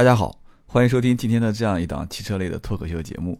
大家好，欢迎收听今天的这样一档汽车类的脱口秀节目。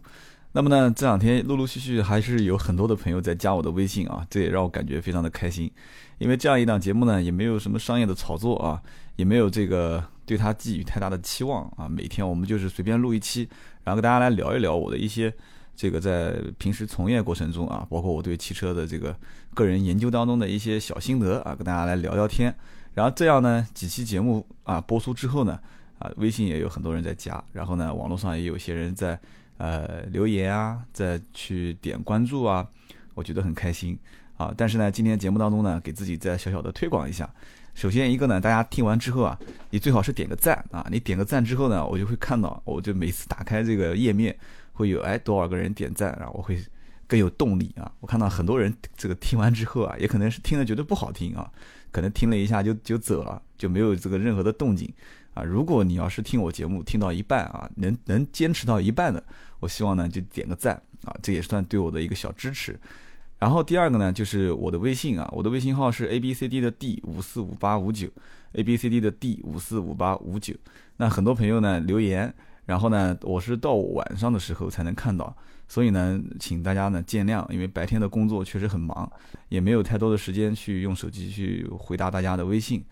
那么呢，这两天陆陆续续还是有很多的朋友在加我的微信啊，这也让我感觉非常的开心。因为这样一档节目呢，也没有什么商业的炒作啊，也没有这个对它寄予太大的期望啊。每天我们就是随便录一期，然后跟大家来聊一聊我的一些这个在平时从业过程中啊，包括我对汽车的这个个人研究当中的一些小心得啊，跟大家来聊聊天。然后这样呢，几期节目啊播出之后呢。啊，微信也有很多人在加，然后呢，网络上也有些人在呃留言啊，在去点关注啊，我觉得很开心啊。但是呢，今天节目当中呢，给自己再小小的推广一下。首先一个呢，大家听完之后啊，你最好是点个赞啊。你点个赞之后呢，我就会看到，我就每次打开这个页面会有哎多少个人点赞，然后我会更有动力啊。我看到很多人这个听完之后啊，也可能是听了觉得不好听啊，可能听了一下就就走了，就没有这个任何的动静。啊，如果你要是听我节目听到一半啊，能能坚持到一半的，我希望呢就点个赞啊，这也算对我的一个小支持。然后第二个呢，就是我的微信啊，我的微信号是 a b c d 的 d 五四五八五九，a b c d 的 d 五四五八五九。那很多朋友呢留言，然后呢我是到晚上的时候才能看到，所以呢请大家呢见谅，因为白天的工作确实很忙，也没有太多的时间去用手机去回答大家的微信。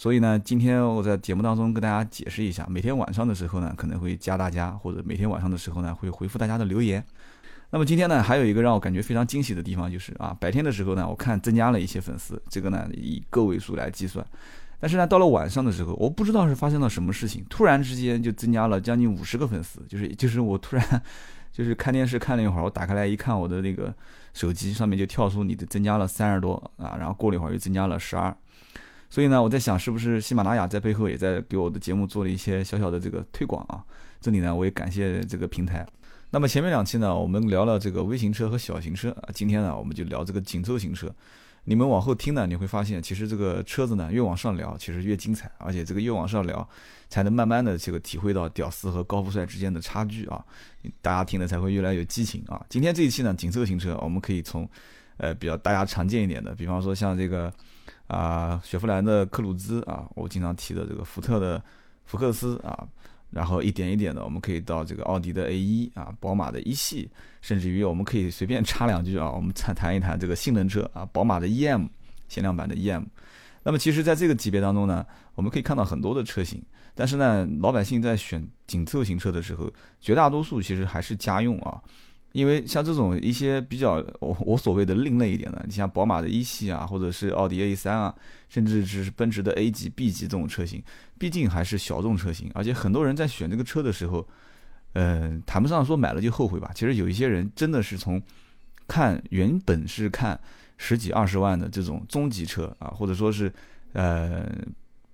所以呢，今天我在节目当中跟大家解释一下，每天晚上的时候呢，可能会加大家，或者每天晚上的时候呢，会回复大家的留言。那么今天呢，还有一个让我感觉非常惊喜的地方，就是啊，白天的时候呢，我看增加了一些粉丝，这个呢以个位数来计算。但是呢，到了晚上的时候，我不知道是发生了什么事情，突然之间就增加了将近五十个粉丝，就是就是我突然就是看电视看了一会儿，我打开来一看，我的那个手机上面就跳出你的增加了三十多啊，然后过了一会儿又增加了十二。所以呢，我在想，是不是喜马拉雅在背后也在给我的节目做了一些小小的这个推广啊？这里呢，我也感谢这个平台。那么前面两期呢，我们聊了这个微型车和小型车啊，今天呢，我们就聊这个紧凑型车。你们往后听呢，你会发现，其实这个车子呢，越往上聊，其实越精彩，而且这个越往上聊，才能慢慢的这个体会到屌丝和高富帅之间的差距啊，大家听的才会越来越激情啊。今天这一期呢，紧凑型车，我们可以从呃比较大家常见一点的，比方说像这个。啊，雪佛兰的克鲁兹啊，我经常提的这个福特的福克斯啊，然后一点一点的，我们可以到这个奥迪的 A 一啊，宝马的一系，甚至于我们可以随便插两句啊，我们谈谈一谈这个性能车啊，宝马的 EM 限量版的 EM。那么其实，在这个级别当中呢，我们可以看到很多的车型，但是呢，老百姓在选紧凑型车的时候，绝大多数其实还是家用啊。因为像这种一些比较我我所谓的另类一点的，你像宝马的一系啊，或者是奥迪 A 三啊，甚至是奔驰的 A 级、B 级这种车型，毕竟还是小众车型，而且很多人在选这个车的时候，嗯，谈不上说买了就后悔吧。其实有一些人真的是从看原本是看十几二十万的这种中级车啊，或者说是呃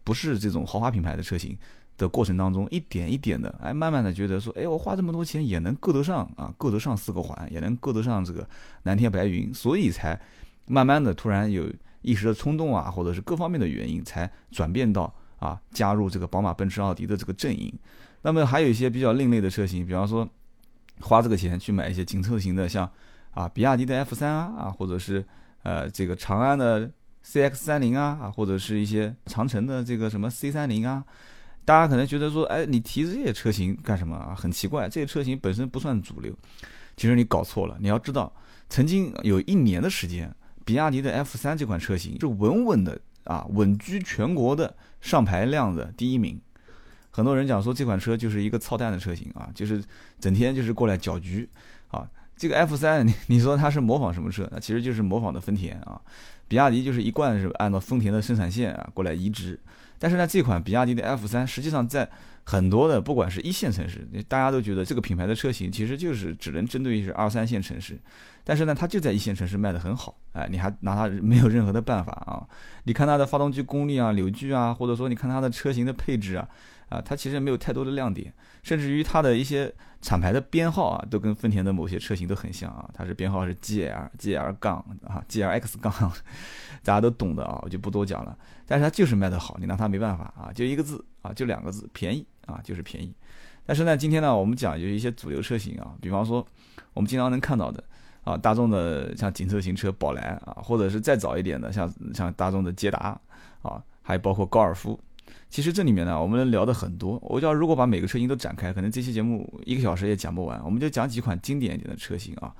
不是这种豪华品牌的车型。的过程当中，一点一点的，哎，慢慢的觉得说，哎，我花这么多钱也能够得上啊，够得上四个环，也能够得上这个蓝天白云，所以才慢慢的突然有一时的冲动啊，或者是各方面的原因，才转变到啊加入这个宝马、奔驰、奥迪的这个阵营。那么还有一些比较另类的车型，比方说花这个钱去买一些紧凑型的，像啊比亚迪的 F 三啊，啊或者是呃这个长安的 CX 三零啊，啊或者是一些长城的这个什么 C 三零啊。大家可能觉得说，哎，你提这些车型干什么啊？很奇怪，这些车型本身不算主流。其实你搞错了。你要知道，曾经有一年的时间，比亚迪的 F 三这款车型是稳稳的啊，稳居全国的上牌量的第一名。很多人讲说这款车就是一个操蛋的车型啊，就是整天就是过来搅局啊。这个 F 三，你你说它是模仿什么车？那其实就是模仿的丰田啊。比亚迪就是一贯是按照丰田的生产线啊过来移植。但是呢，这款比亚迪的 F 三，实际上在很多的不管是一线城市，大家都觉得这个品牌的车型其实就是只能针对于是二三线城市。但是呢，它就在一线城市卖得很好，哎，你还拿它没有任何的办法啊？你看它的发动机功率啊、扭矩啊，或者说你看它的车型的配置啊。啊，它其实没有太多的亮点，甚至于它的一些厂牌的编号啊，都跟丰田的某些车型都很像啊。它是编号是 GL、GL 杠啊、GLX 杠，大家都懂的啊，我就不多讲了。但是它就是卖得好，你拿它没办法啊，就一个字啊，就两个字，便宜啊，就是便宜。但是呢，今天呢，我们讲就一些主流车型啊，比方说我们经常能看到的啊，大众的像紧凑型车宝来啊，或者是再早一点的像像大众的捷达啊，还包括高尔夫。其实这里面呢，我们聊的很多。我要如果把每个车型都展开，可能这期节目一个小时也讲不完。我们就讲几款经典一点的车型啊。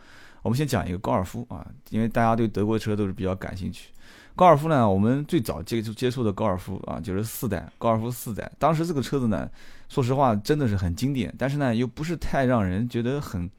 我们先讲一个高尔夫啊，因为大家对德国车都是比较感兴趣。高尔夫呢，我们最早接触接触的高尔夫啊，就是四代高尔夫四代。当时这个车子呢，说实话真的是很经典，但是呢又不是太让人觉得很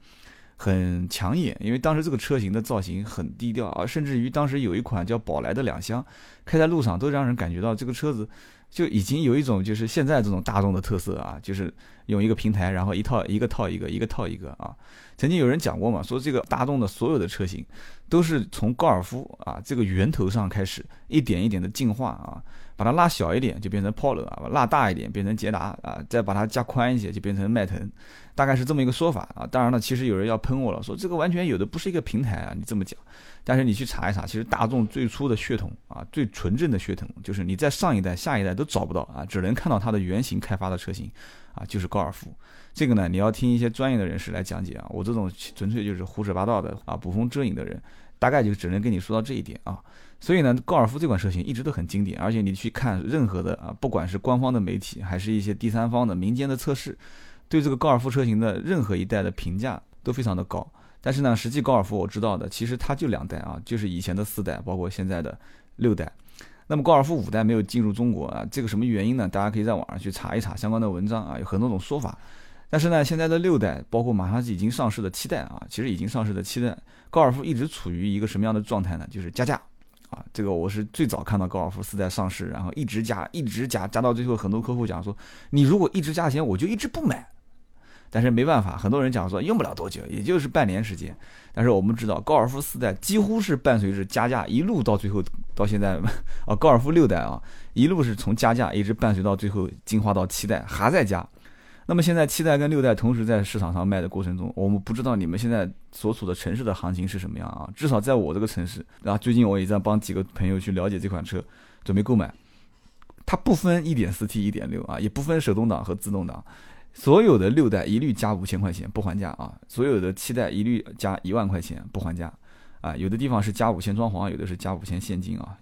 很抢眼，因为当时这个车型的造型很低调啊，甚至于当时有一款叫宝来的两厢，开在路上都让人感觉到这个车子。就已经有一种就是现在这种大众的特色啊，就是用一个平台，然后一套一个套一个，一个套一个啊。曾经有人讲过嘛，说这个大众的所有的车型都是从高尔夫啊这个源头上开始一点一点的进化啊，把它拉小一点就变成 Polo 啊，拉大一点变成捷达啊，再把它加宽一些就变成迈腾，大概是这么一个说法啊。当然了，其实有人要喷我了，说这个完全有的不是一个平台啊，你这么讲。但是你去查一查，其实大众最初的血统啊，最纯正的血统，就是你在上一代、下一代都找不到啊，只能看到它的原型开发的车型啊，就是高尔夫。这个呢，你要听一些专业的人士来讲解啊，我这种纯粹就是胡说八道的啊，捕风遮影的人，大概就只能跟你说到这一点啊。所以呢，高尔夫这款车型一直都很经典，而且你去看任何的啊，不管是官方的媒体，还是一些第三方的民间的测试，对这个高尔夫车型的任何一代的评价都非常的高。但是呢，实际高尔夫我知道的，其实它就两代啊，就是以前的四代，包括现在的六代。那么高尔夫五代没有进入中国啊，这个什么原因呢？大家可以在网上去查一查相关的文章啊，有很多种说法。但是呢，现在的六代，包括马上已经上市的七代啊，其实已经上市的七代，高尔夫一直处于一个什么样的状态呢？就是加价啊。这个我是最早看到高尔夫四代上市，然后一直加，一直加，加到最后，很多客户讲说，你如果一直加钱，我就一直不买。但是没办法，很多人讲说用不了多久，也就是半年时间。但是我们知道，高尔夫四代几乎是伴随着加价一路到最后到现在，啊，高尔夫六代啊，一路是从加价一直伴随到最后进化到七代还在加。那么现在七代跟六代同时在市场上卖的过程中，我们不知道你们现在所处的城市的行情是什么样啊？至少在我这个城市，然后最近我也在帮几个朋友去了解这款车，准备购买。它不分一点四 T、一点六啊，也不分手动挡和自动挡。所有的六代一律加五千块钱不还价啊！所有的七代一律加一万块钱不还价啊！有的地方是加五千装潢，有的是加五千现金啊！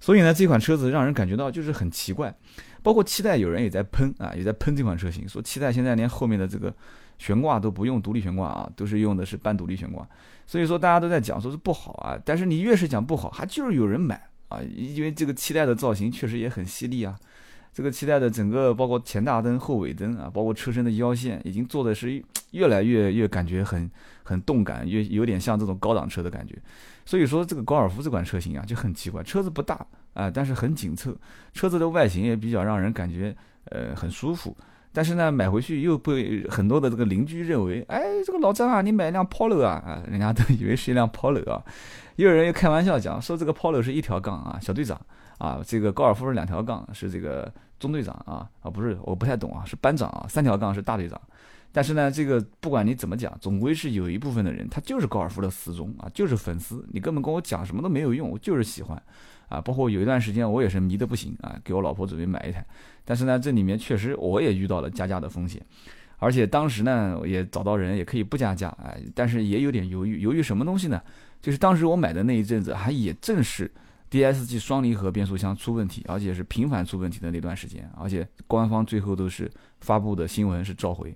所以呢，这款车子让人感觉到就是很奇怪。包括期待有人也在喷啊，也在喷这款车型，说期待现在连后面的这个悬挂都不用独立悬挂啊，都是用的是半独立悬挂。所以说大家都在讲说是不好啊，但是你越是讲不好，还就是有人买啊，因为这个期待的造型确实也很犀利啊。这个期待的整个包括前大灯、后尾灯啊，包括车身的腰线，已经做的是越来越越感觉很很动感，越有点像这种高档车的感觉。所以说这个高尔夫这款车型啊就很奇怪，车子不大啊，但是很紧凑，车子的外形也比较让人感觉呃很舒服。但是呢，买回去又被很多的这个邻居认为，哎，这个老张啊，你买一辆 Polo 啊，啊，人家都以为是一辆 Polo 啊。又有人又开玩笑讲说这个 Polo 是一条杠啊，小队长。啊，这个高尔夫是两条杠，是这个中队长啊啊，不是，我不太懂啊，是班长啊，三条杠是大队长。但是呢，这个不管你怎么讲，总归是有一部分的人，他就是高尔夫的死忠啊，就是粉丝。你根本跟我讲什么都没有用，我就是喜欢啊。包括有一段时间，我也是迷得不行啊，给我老婆准备买一台。但是呢，这里面确实我也遇到了加价的风险，而且当时呢，也找到人也可以不加价啊，但是也有点犹豫，犹豫什么东西呢？就是当时我买的那一阵子，还也正是。DSG 双离合变速箱出问题，而且是频繁出问题的那段时间，而且官方最后都是发布的新闻是召回。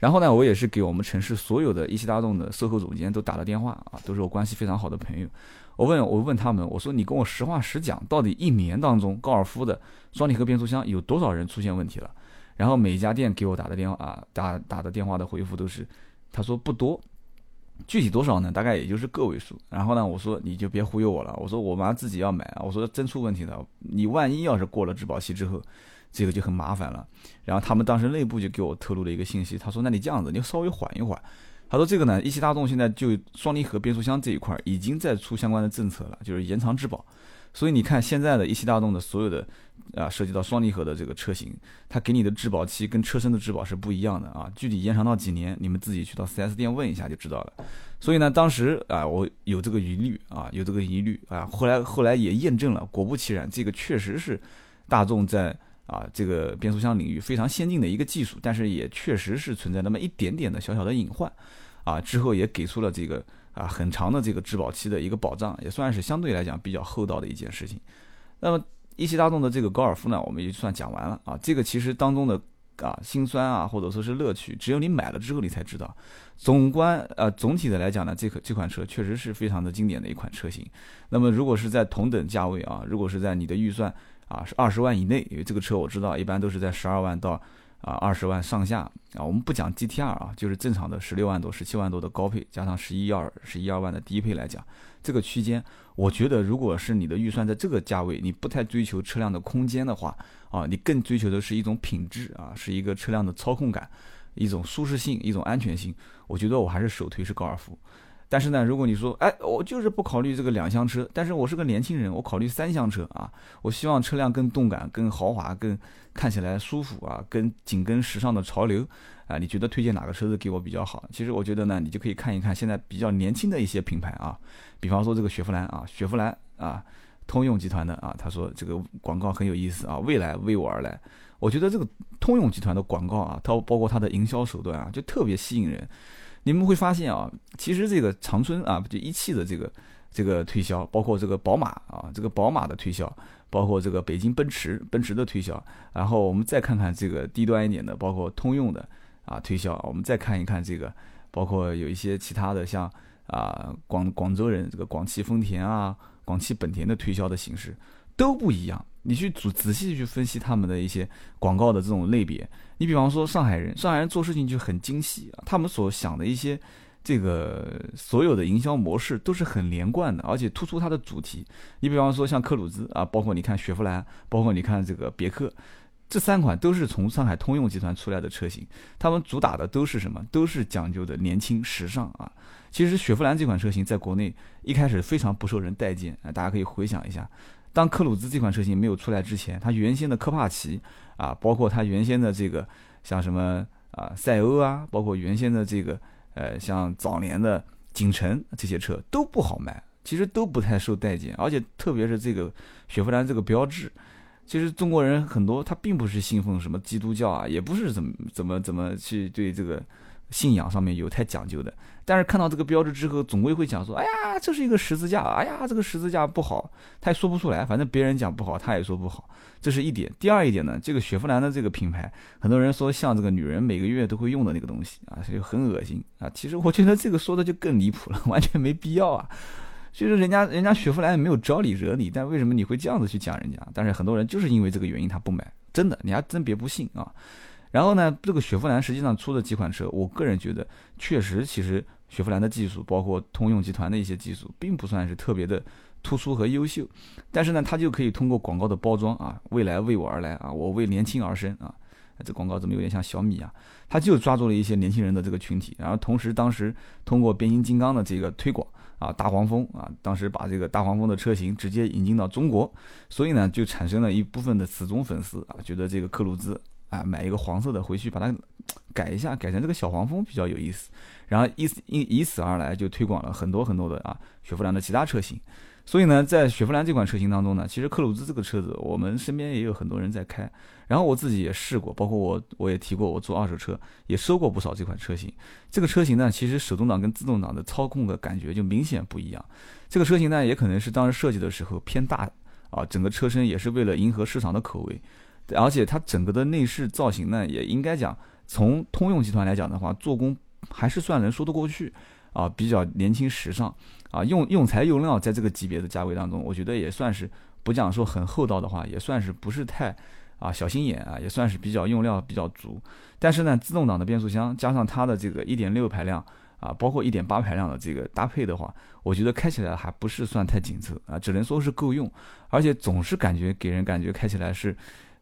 然后呢，我也是给我们城市所有的一汽大众的售后总监都打了电话啊，都是我关系非常好的朋友。我问我问他们，我说你跟我实话实讲，到底一年当中高尔夫的双离合变速箱有多少人出现问题了？然后每一家店给我打的电话啊，打打的电话的回复都是，他说不多。具体多少呢？大概也就是个位数。然后呢，我说你就别忽悠我了。我说我妈自己要买啊。我说真出问题了，你万一要是过了质保期之后，这个就很麻烦了。然后他们当时内部就给我透露了一个信息，他说那你这样子，你稍微缓一缓。他说这个呢，一汽大众现在就双离合变速箱这一块已经在出相关的政策了，就是延长质保。所以你看现在的一汽大众的所有的。啊，涉及到双离合的这个车型，它给你的质保期跟车身的质保是不一样的啊。具体延长到几年，你们自己去到 4S 店问一下就知道了。所以呢，当时啊，我有这个疑虑啊，有这个疑虑啊。后来后来也验证了，果不其然，这个确实是大众在啊这个变速箱领域非常先进的一个技术，但是也确实是存在那么一点点的小小的隐患啊。之后也给出了这个啊很长的这个质保期的一个保障，也算是相对来讲比较厚道的一件事情。那么。一汽大众的这个高尔夫呢，我们也算讲完了啊。这个其实当中的啊辛酸啊，或者说是乐趣，只有你买了之后你才知道。总观呃总体的来讲呢，这个这款车确实是非常的经典的一款车型。那么如果是在同等价位啊，如果是在你的预算啊是二十万以内，因为这个车我知道一般都是在十二万到啊二十万上下啊。我们不讲 GTR 啊，就是正常的十六万多、十七万多的高配，加上十一二、十一二万的低配来讲，这个区间，我觉得如果是你的预算在这个价位，你不太追求车辆的空间的话啊，你更追求的是一种品质啊，是一个车辆的操控感。一种舒适性，一种安全性，我觉得我还是首推是高尔夫。但是呢，如果你说，哎，我就是不考虑这个两厢车，但是我是个年轻人，我考虑三厢车啊，我希望车辆更动感、更豪华、更看起来舒服啊，跟紧跟时尚的潮流啊，你觉得推荐哪个车子给我比较好？其实我觉得呢，你就可以看一看现在比较年轻的一些品牌啊，比方说这个雪佛兰啊，雪佛兰啊，通用集团的啊，他说这个广告很有意思啊，未来为我而来。我觉得这个通用集团的广告啊，它包括它的营销手段啊，就特别吸引人。你们会发现啊，其实这个长春啊，就一汽的这个这个推销，包括这个宝马啊，这个宝马的推销，包括这个北京奔驰奔驰的推销，然后我们再看看这个低端一点的，包括通用的啊推销，我们再看一看这个，包括有一些其他的像啊广广州人这个广汽丰田啊，广汽本田的推销的形式都不一样。你去仔仔细去分析他们的一些广告的这种类别，你比方说上海人，上海人做事情就很精细啊，他们所想的一些这个所有的营销模式都是很连贯的，而且突出它的主题。你比方说像克鲁兹啊，包括你看雪佛兰，包括你看这个别克，这三款都是从上海通用集团出来的车型，他们主打的都是什么？都是讲究的年轻时尚啊。其实雪佛兰这款车型在国内一开始非常不受人待见啊，大家可以回想一下。当克鲁兹这款车型没有出来之前，它原先的科帕奇啊，包括它原先的这个像什么啊赛欧啊，包括原先的这个呃像早年的景程这些车都不好卖，其实都不太受待见，而且特别是这个雪佛兰这个标志，其实中国人很多他并不是信奉什么基督教啊，也不是怎么怎么怎么去对这个。信仰上面有太讲究的，但是看到这个标志之后，总归会讲说：“哎呀，这是一个十字架，哎呀，这个十字架不好。”他也说不出来，反正别人讲不好，他也说不好，这是一点。第二一点呢，这个雪佛兰的这个品牌，很多人说像这个女人每个月都会用的那个东西啊，就很恶心啊。其实我觉得这个说的就更离谱了，完全没必要啊。就是人家人家雪佛兰也没有招你惹你，但为什么你会这样子去讲人家？但是很多人就是因为这个原因他不买，真的，你还真别不信啊。然后呢，这个雪佛兰实际上出的几款车，我个人觉得确实，其实雪佛兰的技术，包括通用集团的一些技术，并不算是特别的突出和优秀。但是呢，它就可以通过广告的包装啊，未来为我而来啊，我为年轻而生啊，这广告怎么有点像小米啊？它就抓住了一些年轻人的这个群体，然后同时当时通过变形金刚的这个推广啊，大黄蜂啊，当时把这个大黄蜂的车型直接引进到中国，所以呢，就产生了一部分的死忠粉丝啊，觉得这个克鲁兹。啊，买一个黄色的回去，把它改一下，改成这个小黄蜂比较有意思。然后以以以此而来，就推广了很多很多的啊雪佛兰的其他车型。所以呢，在雪佛兰这款车型当中呢，其实克鲁兹这个车子，我们身边也有很多人在开。然后我自己也试过，包括我我也提过，我做二手车也收过不少这款车型。这个车型呢，其实手动挡跟自动挡的操控的感觉就明显不一样。这个车型呢，也可能是当时设计的时候偏大啊，整个车身也是为了迎合市场的口味。而且它整个的内饰造型呢，也应该讲，从通用集团来讲的话，做工还是算能说得过去，啊，比较年轻时尚，啊，用用材用料在这个级别的价位当中，我觉得也算是不讲说很厚道的话，也算是不是太啊小心眼啊，也算是比较用料比较足。但是呢，自动挡的变速箱加上它的这个1.6排量啊，包括1.8排量的这个搭配的话，我觉得开起来还不是算太紧凑啊，只能说是够用，而且总是感觉给人感觉开起来是。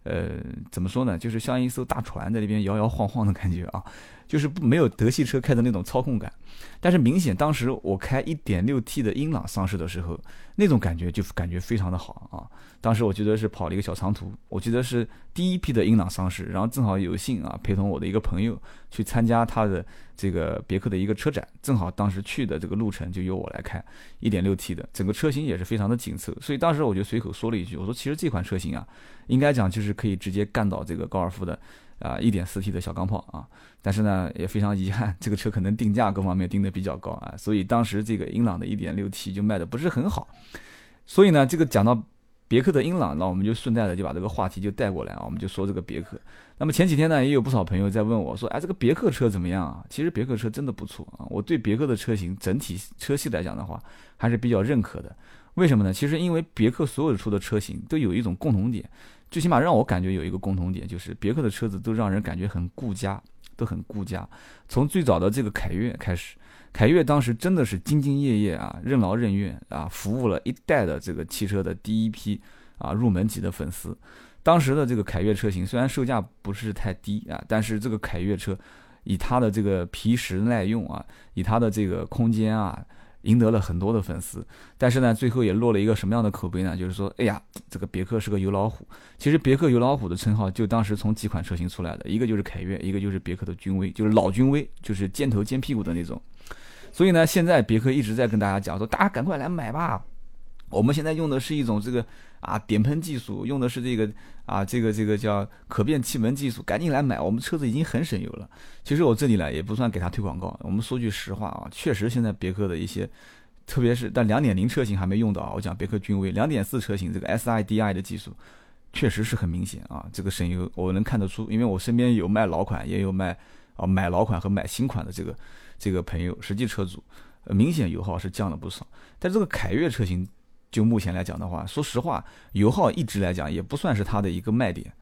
呃，怎么说呢？就是像一艘大船在那边摇摇晃晃的感觉啊，就是没有德系车开的那种操控感。但是明显当时我开 1.6T 的英朗上市的时候，那种感觉就感觉非常的好啊。当时我觉得是跑了一个小长途，我记得是第一批的英朗上市，然后正好有幸啊陪同我的一个朋友去参加他的这个别克的一个车展，正好当时去的这个路程就由我来开 1.6T 的，整个车型也是非常的紧凑，所以当时我就随口说了一句，我说其实这款车型啊，应该讲就是可以直接干倒这个高尔夫的啊 1.4T 的小钢炮啊，但是呢也非常遗憾，这个车可能定价各方面定的比较高啊，所以当时这个英朗的 1.6T 就卖的不是很好，所以呢这个讲到。别克的英朗，那我们就顺带的就把这个话题就带过来啊，我们就说这个别克。那么前几天呢，也有不少朋友在问我说，哎，这个别克车怎么样啊？其实别克车真的不错啊，我对别克的车型整体车系来讲的话，还是比较认可的。为什么呢？其实因为别克所有出的车型都有一种共同点，最起码让我感觉有一个共同点，就是别克的车子都让人感觉很顾家，都很顾家。从最早的这个凯越开始。凯越当时真的是兢兢业业啊，任劳任怨啊，服务了一代的这个汽车的第一批啊入门级的粉丝。当时的这个凯越车型虽然售价不是太低啊，但是这个凯越车以它的这个皮实耐用啊，以它的这个空间啊，赢得了很多的粉丝。但是呢，最后也落了一个什么样的口碑呢？就是说，哎呀，这个别克是个油老虎。其实别克油老虎的称号就当时从几款车型出来的，一个就是凯越，一个就是别克的君威，就是老君威，就是尖头尖屁股的那种。所以呢，现在别克一直在跟大家讲说，大家赶快来买吧。我们现在用的是一种这个啊点喷技术，用的是这个啊这个这个叫可变气门技术，赶紧来买，我们车子已经很省油了。其实我这里呢也不算给他推广告，我们说句实话啊，确实现在别克的一些，特别是但两点零车型还没用到啊。我讲别克君威两点四车型这个 SIDI 的技术，确实是很明显啊，这个省油我能看得出，因为我身边有卖老款，也有卖啊买老款和买新款的这个。这个朋友，实际车主，明显油耗是降了不少。但这个凯越车型，就目前来讲的话，说实话，油耗一直来讲也不算是它的一个卖点。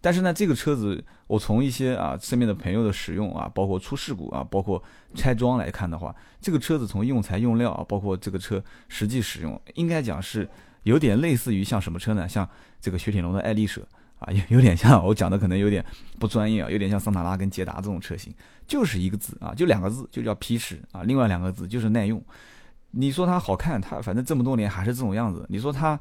但是呢，这个车子，我从一些啊身边的朋友的使用啊，包括出事故啊，包括拆装来看的话，这个车子从用材用料啊，包括这个车实际使用，应该讲是有点类似于像什么车呢？像这个雪铁龙的爱丽舍。啊，有有点像我讲的，可能有点不专业啊，有点像桑塔纳跟捷达这种车型，就是一个字啊，就两个字，就叫皮实啊。另外两个字就是耐用。你说它好看，它反正这么多年还是这种样子。你说它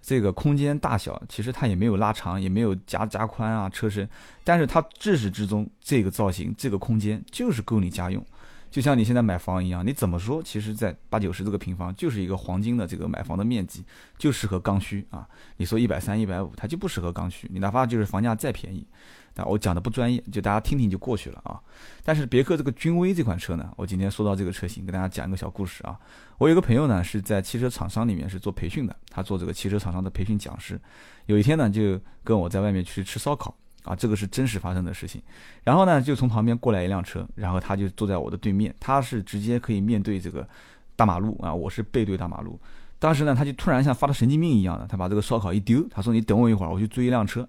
这个空间大小，其实它也没有拉长，也没有加加宽啊车身，但是它至始至终这个造型、这个空间就是够你家用。就像你现在买房一样，你怎么说？其实，在八九十这个平方就是一个黄金的这个买房的面积，就适合刚需啊。你说一百三、一百五，它就不适合刚需。你哪怕就是房价再便宜，但我讲的不专业，就大家听听就过去了啊。但是别克这个君威这款车呢，我今天说到这个车型，跟大家讲一个小故事啊。我有个朋友呢是在汽车厂商里面是做培训的，他做这个汽车厂商的培训讲师。有一天呢，就跟我在外面去吃烧烤。啊，这个是真实发生的事情。然后呢，就从旁边过来一辆车，然后他就坐在我的对面，他是直接可以面对这个大马路啊，我是背对大马路。当时呢，他就突然像发了神经病一样的，他把这个烧烤一丢，他说：“你等我一会儿，我去追一辆车。”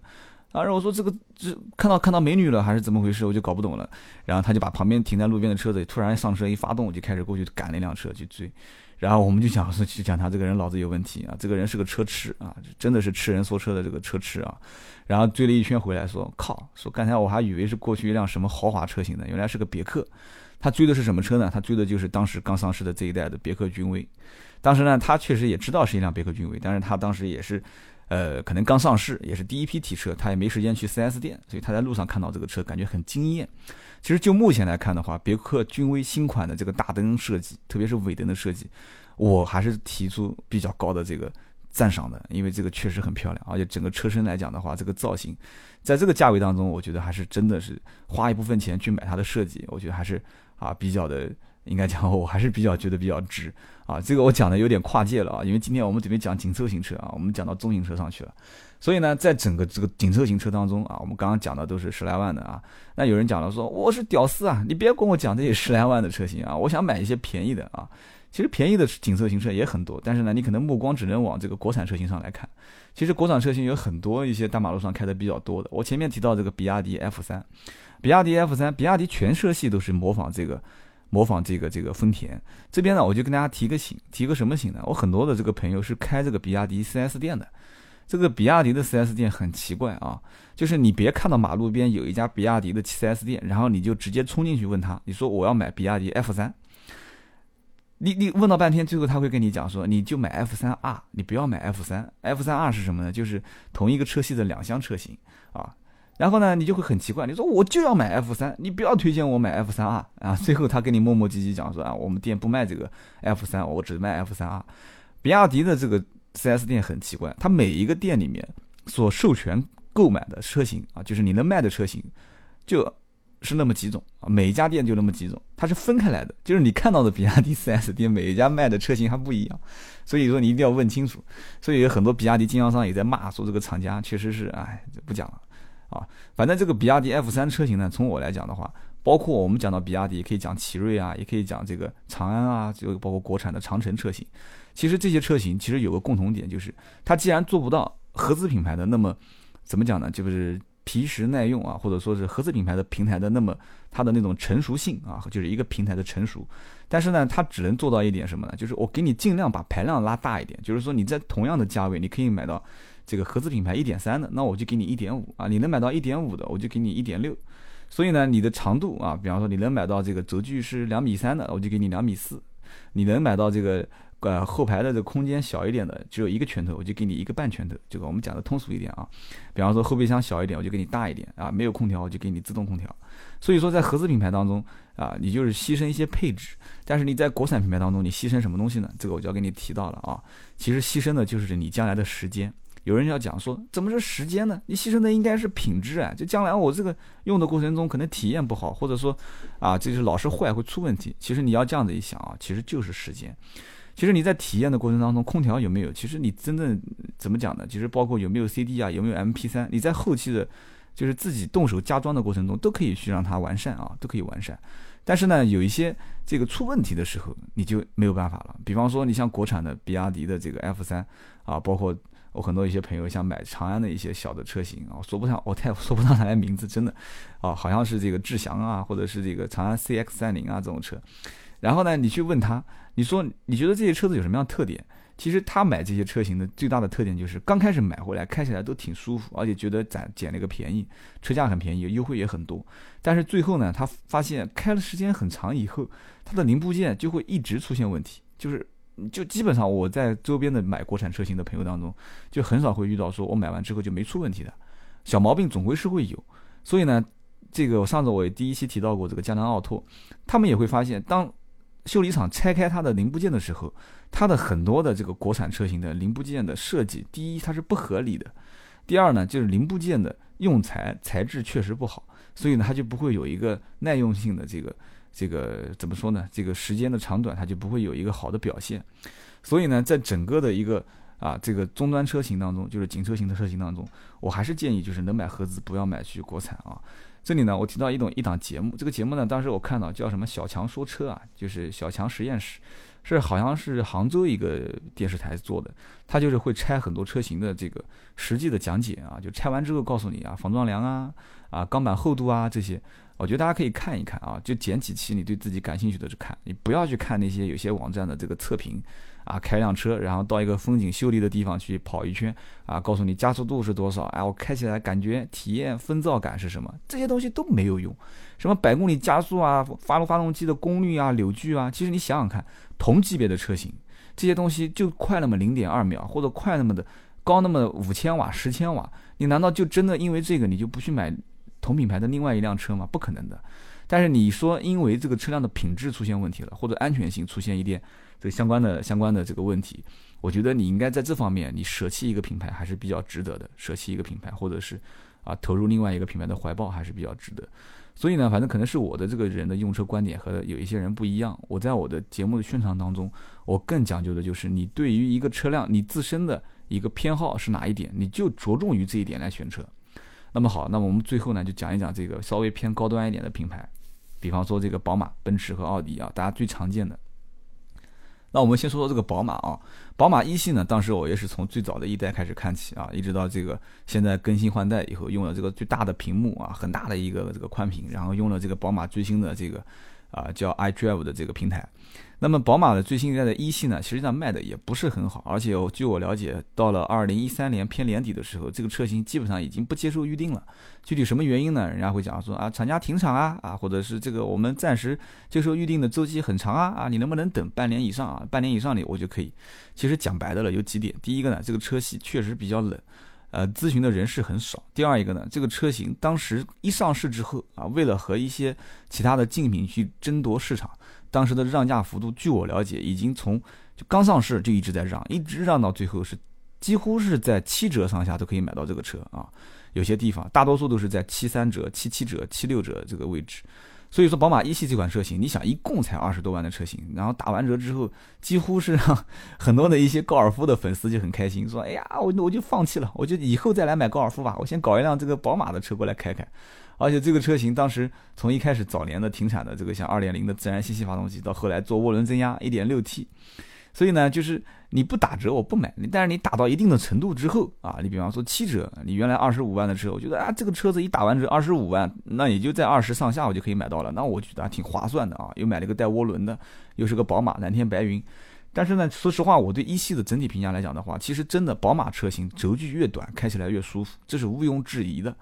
啊，然后我说：“这个这看到看到美女了还是怎么回事？”我就搞不懂了。然后他就把旁边停在路边的车子突然上车一发动，就开始过去赶那辆车去追。然后我们就讲说，就讲他这个人脑子有问题啊，这个人是个车痴啊，真的是痴人说车的这个车痴啊。然后追了一圈回来，说靠，说刚才我还以为是过去一辆什么豪华车型呢，原来是个别克。他追的是什么车呢？他追的就是当时刚上市的这一代的别克君威。当时呢，他确实也知道是一辆别克君威，但是他当时也是，呃，可能刚上市，也是第一批提车，他也没时间去 4S 店，所以他在路上看到这个车，感觉很惊艳。其实就目前来看的话，别克君威新款的这个大灯设计，特别是尾灯的设计，我还是提出比较高的这个。赞赏的，因为这个确实很漂亮，而且整个车身来讲的话，这个造型，在这个价位当中，我觉得还是真的是花一部分钱去买它的设计，我觉得还是啊比较的，应该讲我还是比较觉得比较值啊。这个我讲的有点跨界了啊，因为今天我们准备讲紧凑型车啊，我们讲到中型车上去了，所以呢，在整个这个紧凑型车当中啊，我们刚刚讲的都是十来万的啊，那有人讲了说我是屌丝啊，你别跟我讲这些十来万的车型啊，我想买一些便宜的啊。其实便宜的紧凑型车也很多，但是呢，你可能目光只能往这个国产车型上来看。其实国产车型有很多一些大马路上开的比较多的。我前面提到这个比亚迪 F 三，比亚迪 F 三，比亚迪全车系都是模仿这个，模仿这个这个丰田。这边呢，我就跟大家提个醒，提个什么醒呢？我很多的这个朋友是开这个比亚迪 4S 店的。这个比亚迪的 4S 店很奇怪啊，就是你别看到马路边有一家比亚迪的 4S 店，然后你就直接冲进去问他，你说我要买比亚迪 F 三。你你问到半天，最后他会跟你讲说，你就买 F 三 R，你不要买 F 三。F 三 R 是什么呢？就是同一个车系的两厢车型啊。然后呢，你就会很奇怪，你说我就要买 F 三，你不要推荐我买 F 三 R 啊。最后他跟你磨磨唧唧讲说啊，我们店不卖这个 F 三，我只卖 F 三 R。比亚迪的这个 4S 店很奇怪，它每一个店里面所授权购买的车型啊，就是你能卖的车型，就。是那么几种啊，每一家店就那么几种，它是分开来的，就是你看到的比亚迪 4S 店每一家卖的车型还不一样，所以说你一定要问清楚。所以有很多比亚迪经销商也在骂说这个厂家确实是，哎，不讲了啊。反正这个比亚迪 F 三车型呢，从我来讲的话，包括我们讲到比亚迪，也可以讲奇瑞啊，也可以讲这个长安啊，就包括国产的长城车型。其实这些车型其实有个共同点，就是它既然做不到合资品牌的，那么怎么讲呢？就是皮实耐用啊，或者说是合资品牌的平台的那么它的那种成熟性啊，就是一个平台的成熟。但是呢，它只能做到一点什么呢？就是我给你尽量把排量拉大一点，就是说你在同样的价位，你可以买到这个合资品牌一点三的，那我就给你一点五啊；你能买到一点五的，我就给你一点六。所以呢，你的长度啊，比方说你能买到这个轴距是两米三的，我就给你两米四；你能买到这个。呃，后排的这空间小一点的，只有一个拳头，我就给你一个半拳头。这个我们讲的通俗一点啊，比方说后备箱小一点，我就给你大一点啊。没有空调，我就给你自动空调。所以说，在合资品牌当中啊，你就是牺牲一些配置；但是你在国产品牌当中，你牺牲什么东西呢？这个我就要给你提到了啊。其实牺牲的就是你将来的时间。有人要讲说，怎么是时间呢？你牺牲的应该是品质啊。就将来我这个用的过程中可能体验不好，或者说啊，这是老是坏会出问题。其实你要这样子一想啊，其实就是时间。其实你在体验的过程当中，空调有没有？其实你真正怎么讲呢？其实包括有没有 CD 啊，有没有 MP3，你在后期的，就是自己动手加装的过程中，都可以去让它完善啊，都可以完善。但是呢，有一些这个出问题的时候，你就没有办法了。比方说，你像国产的比亚迪的这个 F3 啊，包括我很多一些朋友想买长安的一些小的车型啊，说不上，我太 说不上来名字，真的啊，好像是这个智翔啊，或者是这个长安 CX30 啊这种车。然后呢，你去问他，你说你觉得这些车子有什么样的特点？其实他买这些车型的最大的特点就是刚开始买回来开起来都挺舒服，而且觉得攒捡了个便宜，车价很便宜，优惠也很多。但是最后呢，他发现开了时间很长以后，它的零部件就会一直出现问题，就是就基本上我在周边的买国产车型的朋友当中，就很少会遇到说我买完之后就没出问题的，小毛病总归是会有。所以呢，这个我上次我也第一期提到过这个江南奥拓，他们也会发现当。修理厂拆开它的零部件的时候，它的很多的这个国产车型的零部件的设计，第一它是不合理的，第二呢就是零部件的用材材质确实不好，所以呢它就不会有一个耐用性的这个这个怎么说呢？这个时间的长短它就不会有一个好的表现，所以呢在整个的一个啊这个终端车型当中，就是紧凑型的车型当中，我还是建议就是能买合资不要买去国产啊。这里呢，我提到一种一档节目，这个节目呢，当时我看到叫什么“小强说车”啊，就是小强实验室，是好像是杭州一个电视台做的，他就是会拆很多车型的这个实际的讲解啊，就拆完之后告诉你啊，防撞梁啊，啊钢板厚度啊这些，我觉得大家可以看一看啊，就捡几期你对自己感兴趣的去看，你不要去看那些有些网站的这个测评。啊，开辆车，然后到一个风景秀丽的地方去跑一圈，啊，告诉你加速度是多少，哎，我开起来感觉体验风噪感是什么？这些东西都没有用。什么百公里加速啊，发动发动机的功率啊，扭矩啊，其实你想想看，同级别的车型，这些东西就快那么零点二秒，或者快那么的高那么五千瓦、十千瓦，你难道就真的因为这个你就不去买同品牌的另外一辆车吗？不可能的。但是你说因为这个车辆的品质出现问题了，或者安全性出现一点。这相关的相关的这个问题，我觉得你应该在这方面，你舍弃一个品牌还是比较值得的。舍弃一个品牌，或者是啊投入另外一个品牌的怀抱，还是比较值得。所以呢，反正可能是我的这个人的用车观点和有一些人不一样。我在我的节目的宣传当中，我更讲究的就是你对于一个车辆你自身的一个偏好是哪一点，你就着重于这一点来选车。那么好，那么我们最后呢就讲一讲这个稍微偏高端一点的品牌，比方说这个宝马、奔驰和奥迪啊，大家最常见的。那我们先说说这个宝马啊，宝马一系呢，当时我也是从最早的一代开始看起啊，一直到这个现在更新换代以后，用了这个最大的屏幕啊，很大的一个这个宽屏，然后用了这个宝马最新的这个啊叫 iDrive 的这个平台。那么宝马的最新一代的一系呢，实际上卖的也不是很好，而且据我了解，到了二零一三年偏年底的时候，这个车型基本上已经不接受预定了。具体什么原因呢？人家会讲说啊，厂家停产啊，啊，或者是这个我们暂时接受预定的周期很长啊，啊，你能不能等半年以上啊？半年以上的我就可以。其实讲白的了，有几点：第一个呢，这个车系确实比较冷，呃，咨询的人士很少；第二一个呢，这个车型当时一上市之后啊，为了和一些其他的竞品去争夺市场。当时的让价幅度，据我了解，已经从就刚上市就一直在让，一直让到最后是几乎是在七折上下都可以买到这个车啊。有些地方，大多数都是在七三折、七七折、七六折这个位置。所以说，宝马一系这款车型，你想一共才二十多万的车型，然后打完折之后，几乎是让很多的一些高尔夫的粉丝就很开心，说：“哎呀，我我就放弃了，我就以后再来买高尔夫吧，我先搞一辆这个宝马的车过来开开。”而且这个车型当时从一开始早年的停产的这个像二点零的自然吸气发动机，到后来做涡轮增压一点六 T。所以呢，就是你不打折我不买，但是你打到一定的程度之后啊，你比方说七折，你原来二十五万的车，我觉得啊这个车子一打完折二十五万，那也就在二十上下我就可以买到了，那我觉得还挺划算的啊，又买了一个带涡轮的，又是个宝马蓝天白云。但是呢，说实话，我对一系的整体评价来讲的话，其实真的宝马车型轴距越短，开起来越舒服，这是毋庸置疑的。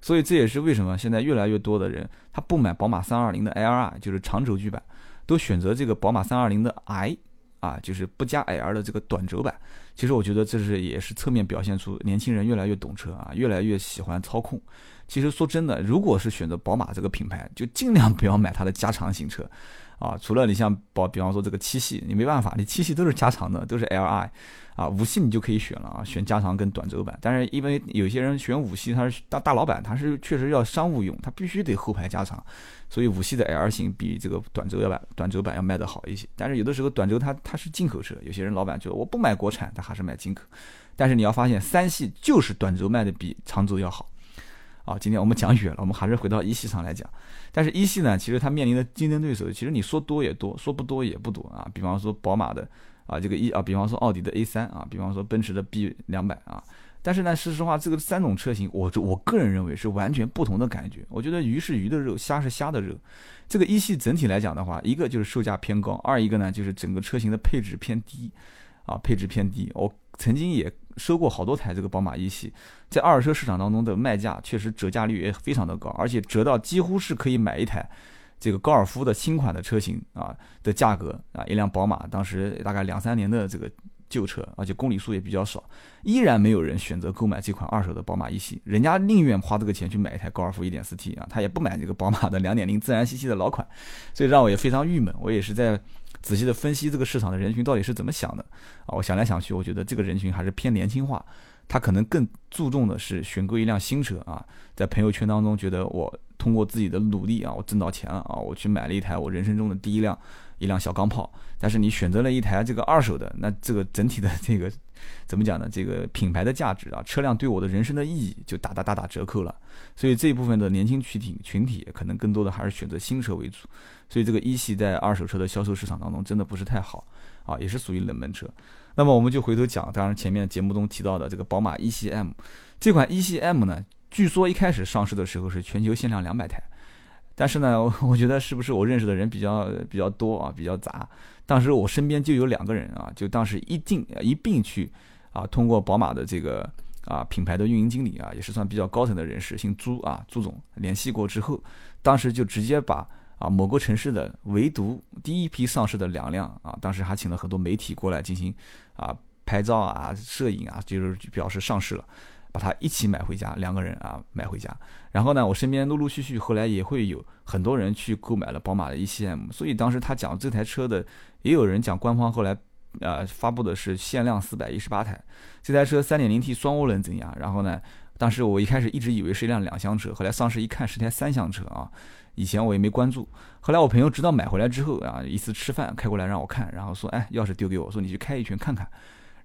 所以这也是为什么现在越来越多的人他不买宝马三二零的 L，就是长轴距版，都选择这个宝马三二零的 i。啊，就是不加 L 的这个短轴版，其实我觉得这是也是侧面表现出年轻人越来越懂车啊，越来越喜欢操控。其实说真的，如果是选择宝马这个品牌，就尽量不要买它的加长型车。啊，除了你像保，比方说这个七系，你没办法，你七系都是加长的，都是 Li，啊，五系你就可以选了啊，选加长跟短轴版。但是因为有些人选五系，他是大大老板，他是确实要商务用，他必须得后排加长，所以五系的 L 型比这个短轴版短轴版要卖得好一些。但是有的时候短轴它它是进口车，有些人老板就我不买国产，他还是买进口。但是你要发现三系就是短轴卖的比长轴要好。啊，今天我们讲远了，我们还是回到一系上来讲。但是，一系呢，其实它面临的竞争对手，其实你说多也多，说不多也不多啊。比方说宝马的啊，这个一啊，比方说奥迪的 A 三啊，比方说奔驰的 B 两百啊。但是呢，说实话，这个三种车型，我我个人认为是完全不同的感觉。我觉得鱼是鱼的肉，虾是虾的肉。这个一系整体来讲的话，一个就是售价偏高，二一个呢就是整个车型的配置偏低啊，配置偏低。我曾经也。收过好多台这个宝马一系，在二手车市场当中的卖价确实折价率也非常的高，而且折到几乎是可以买一台这个高尔夫的新款的车型啊的价格啊，一辆宝马当时大概两三年的这个旧车，而且公里数也比较少，依然没有人选择购买这款二手的宝马一系，人家宁愿花这个钱去买一台高尔夫 1.4T 啊，他也不买这个宝马的2.0自然吸气的老款，所以让我也非常郁闷，我也是在。仔细的分析这个市场的人群到底是怎么想的啊？我想来想去，我觉得这个人群还是偏年轻化，他可能更注重的是选购一辆新车啊，在朋友圈当中觉得我通过自己的努力啊，我挣到钱了啊，我去买了一台我人生中的第一辆一辆小钢炮。但是你选择了一台这个二手的，那这个整体的 这个怎么讲呢？这个品牌的价值啊，车辆对我的人生的意义就大大大打折扣了。所以这一部分的年轻群体群体可能更多的还是选择新车为主。所以这个一系在二手车的销售市场当中真的不是太好啊，也是属于冷门车。那么我们就回头讲，当然前面节目中提到的这个宝马一系 M，这款一系 M 呢，据说一开始上市的时候是全球限量两百台，但是呢，我觉得是不是我认识的人比较比较多啊，比较杂。当时我身边就有两个人啊，就当时一定一并去啊，通过宝马的这个啊品牌的运营经理啊，也是算比较高层的人士，姓朱啊，朱总联系过之后，当时就直接把。啊，某个城市的唯独第一批上市的两辆啊，当时还请了很多媒体过来进行啊拍照啊、摄影啊，就是表示上市了，把它一起买回家，两个人啊买回家。然后呢，我身边陆陆续续后来也会有很多人去购买了宝马的 E-C-M，所以当时他讲这台车的，也有人讲官方后来呃发布的是限量四百一十八台，这台车三点零 T 双涡轮增压。然后呢，当时我一开始一直以为是一辆两厢车，后来上市一看是台三厢车啊。以前我也没关注，后来我朋友直到买回来之后啊，一次吃饭开过来让我看，然后说，哎，钥匙丢给我，说你去开一圈看看，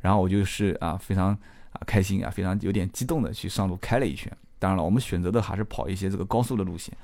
然后我就是啊非常啊开心啊，非常有点激动的去上路开了一圈。当然了，我们选择的还是跑一些这个高速的路线，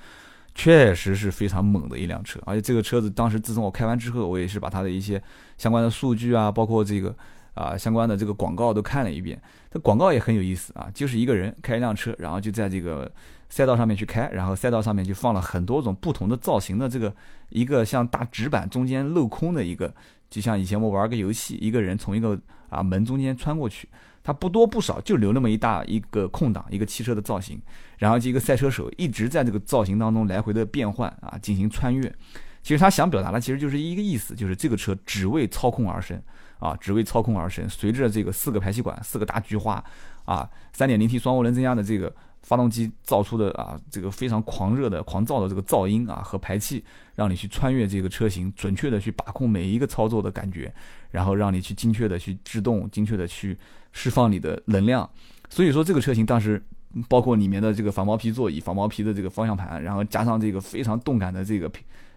确实是非常猛的一辆车，而且这个车子当时自从我开完之后，我也是把它的一些相关的数据啊，包括这个啊相关的这个广告都看了一遍。这广告也很有意思啊，就是一个人开一辆车，然后就在这个。赛道上面去开，然后赛道上面就放了很多种不同的造型的这个一个像大纸板中间镂空的一个，就像以前我玩个游戏，一个人从一个啊门中间穿过去，它不多不少就留那么一大一个空档，一个汽车的造型，然后就一个赛车手一直在这个造型当中来回的变换啊进行穿越。其实他想表达的其实就是一个意思，就是这个车只为操控而生啊，只为操控而生。随着这个四个排气管，四个大菊花啊，三点零 T 双涡轮增压的这个。发动机造出的啊，这个非常狂热的、狂躁的这个噪音啊和排气，让你去穿越这个车型，准确的去把控每一个操作的感觉，然后让你去精确的去制动、精确的去释放你的能量。所以说，这个车型当时包括里面的这个仿毛皮座椅、仿毛皮的这个方向盘，然后加上这个非常动感的这个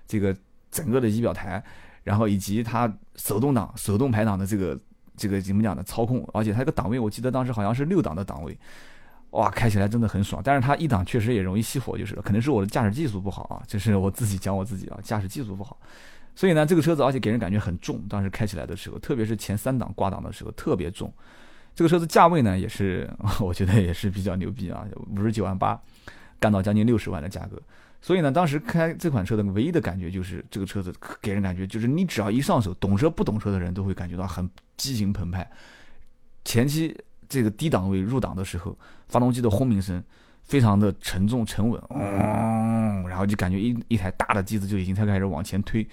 这个整个的仪表台，然后以及它手动挡、手动排档的这个这个怎么讲的操控，而且它这个档位我记得当时好像是六档的档位，哇，开起来真的很爽。但是它一档确实也容易熄火，就是可能是我的驾驶技术不好啊，就是我自己讲我自己啊，驾驶技术不好。所以呢，这个车子而且给人感觉很重，当时开起来的时候，特别是前三档挂档的时候特别重。这个车子价位呢，也是 我觉得也是比较牛逼啊，五十九万八，干到将近六十万的价格。所以呢，当时开这款车的唯一的感觉就是，这个车子给人感觉就是，你只要一上手，懂车不懂车的人都会感觉到很激情澎湃。前期这个低档位入档的时候，发动机的轰鸣声非常的沉重沉稳，嗯，然后就感觉一一台大的机子就已经在开始往前推。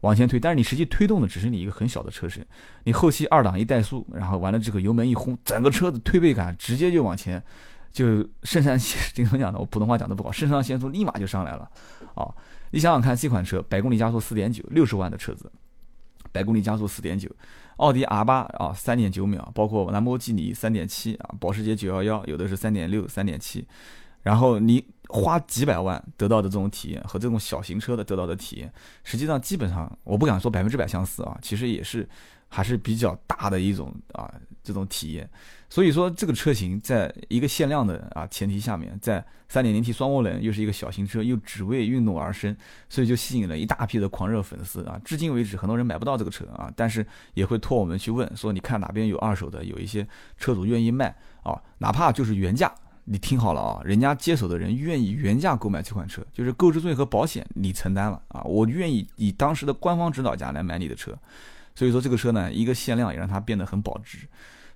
往前推，但是你实际推动的只是你一个很小的车身，你后期二档一怠速，然后完了这个油门一轰，整个车子推背感直接就往前，就肾上腺经常讲的，我普通话讲的不好，肾上腺素立马就上来了，啊，你想想看，这款车百公里加速四点九，六十万的车子，百公里加速四点九，奥迪 R 八啊三点九秒，包括兰博基尼三点七啊，保时捷九幺幺有的是三点六、三点七，然后你。花几百万得到的这种体验和这种小型车的得到的体验，实际上基本上我不敢说百分之百相似啊，其实也是还是比较大的一种啊这种体验。所以说这个车型在一个限量的啊前提下面，在 3.0T 双涡轮又是一个小型车，又只为运动而生，所以就吸引了一大批的狂热粉丝啊。至今为止，很多人买不到这个车啊，但是也会托我们去问说，你看哪边有二手的，有一些车主愿意卖啊，哪怕就是原价。你听好了啊，人家接手的人愿意原价购买这款车，就是购置税和保险你承担了啊，我愿意以当时的官方指导价来买你的车，所以说这个车呢，一个限量也让它变得很保值。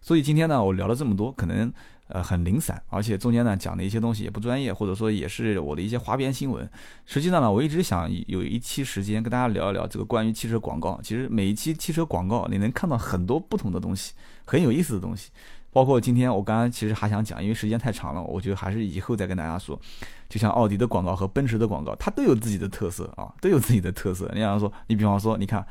所以今天呢，我聊了这么多，可能呃很零散，而且中间呢讲的一些东西也不专业，或者说也是我的一些花边新闻。实际上呢，我一直想有一期时间跟大家聊一聊这个关于汽车广告。其实每一期汽车广告你能看到很多不同的东西，很有意思的东西。包括今天我刚刚其实还想讲，因为时间太长了，我觉得还是以后再跟大家说。就像奥迪的广告和奔驰的广告，它都有自己的特色啊，都有自己的特色。你想说，你比方说，你看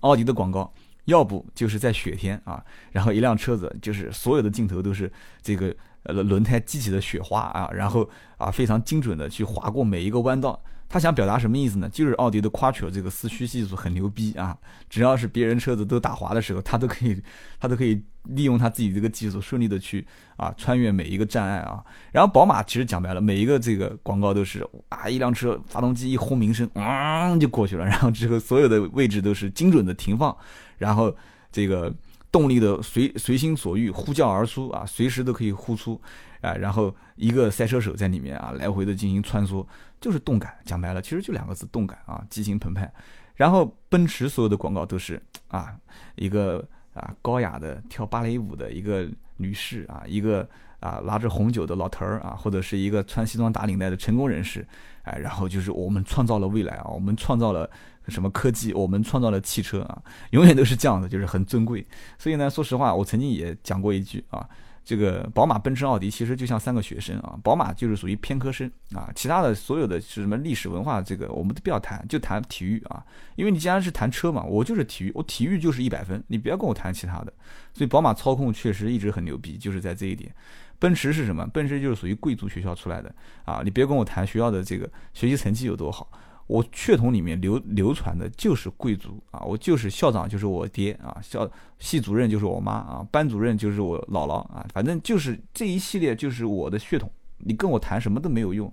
奥迪的广告，要不就是在雪天啊，然后一辆车子就是所有的镜头都是这个呃轮胎激起的雪花啊，然后啊非常精准的去划过每一个弯道。他想表达什么意思呢？就是奥迪的 Quattro 这个四驱技术很牛逼啊！只要是别人车子都打滑的时候，他都可以，他都可以利用他自己这个技术顺利的去啊穿越每一个障碍啊。然后宝马其实讲白了，每一个这个广告都是啊一辆车发动机一轰鸣声，嗯就过去了，然后之后所有的位置都是精准的停放，然后这个动力的随随心所欲呼叫而出啊，随时都可以呼出啊，然后一个赛车手在里面啊来回的进行穿梭。就是动感，讲白了，其实就两个字，动感啊，激情澎湃。然后奔驰所有的广告都是啊，一个啊高雅的跳芭蕾舞的一个女士啊，一个啊拿着红酒的老头儿啊，或者是一个穿西装打领带的成功人士，哎，然后就是我们创造了未来啊，我们创造了什么科技，我们创造了汽车啊，永远都是这样的，就是很尊贵。所以呢，说实话，我曾经也讲过一句啊。这个宝马、奔驰、奥迪其实就像三个学生啊，宝马就是属于偏科生啊，其他的所有的是什么历史文化，这个我们都不要谈，就谈体育啊。因为你既然是谈车嘛，我就是体育，我体育就是一百分，你不要跟我谈其他的。所以宝马操控确实一直很牛逼，就是在这一点。奔驰是什么？奔驰就是属于贵族学校出来的啊，你别跟我谈学校的这个学习成绩有多好。我血统里面流流传的就是贵族啊，我就是校长就是我爹啊，校系主任就是我妈啊，班主任就是我姥姥啊，反正就是这一系列就是我的血统，你跟我谈什么都没有用。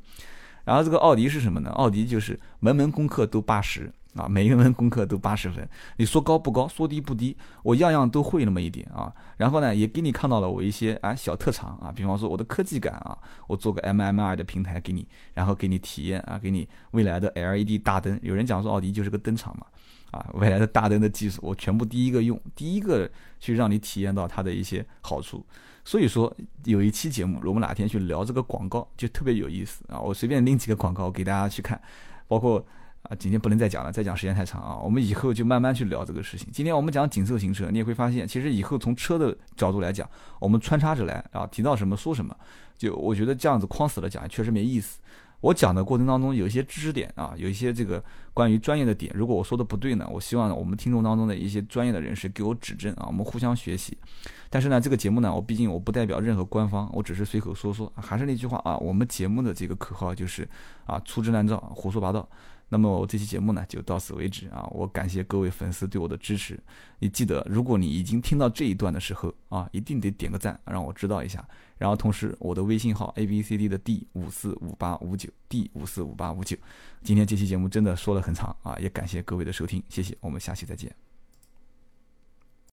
然后这个奥迪是什么呢？奥迪就是门门功课都八十。啊，每一门功课都八十分，你说高不高，说低不低，我样样都会那么一点啊。然后呢，也给你看到了我一些啊小特长啊，比方说我的科技感啊，我做个 MMI 的平台给你，然后给你体验啊，给你未来的 LED 大灯。有人讲说奥迪就是个灯厂嘛，啊，未来的大灯的技术我全部第一个用，第一个去让你体验到它的一些好处。所以说有一期节目，我们哪天去聊这个广告，就特别有意思啊。我随便拎几个广告给大家去看，包括。啊，今天不能再讲了，再讲时间太长啊。我们以后就慢慢去聊这个事情。今天我们讲紧凑型车，你也会发现，其实以后从车的角度来讲，我们穿插着来啊，提到什么说什么。就我觉得这样子框死了讲，确实没意思。我讲的过程当中有一些知识点啊，有一些这个关于专业的点，如果我说的不对呢，我希望我们听众当中的一些专业的人士给我指正啊，我们互相学习。但是呢，这个节目呢，我毕竟我不代表任何官方，我只是随口说说。还是那句话啊，我们节目的这个口号就是啊，粗制滥造，胡说八道。那么我这期节目呢就到此为止啊！我感谢各位粉丝对我的支持。你记得，如果你已经听到这一段的时候啊，一定得点个赞，让我知道一下。然后同时，我的微信号 a b c d 的 d 五四五八五九 d 五四五八五九。今天这期节目真的说了很长啊，也感谢各位的收听，谢谢，我们下期再见。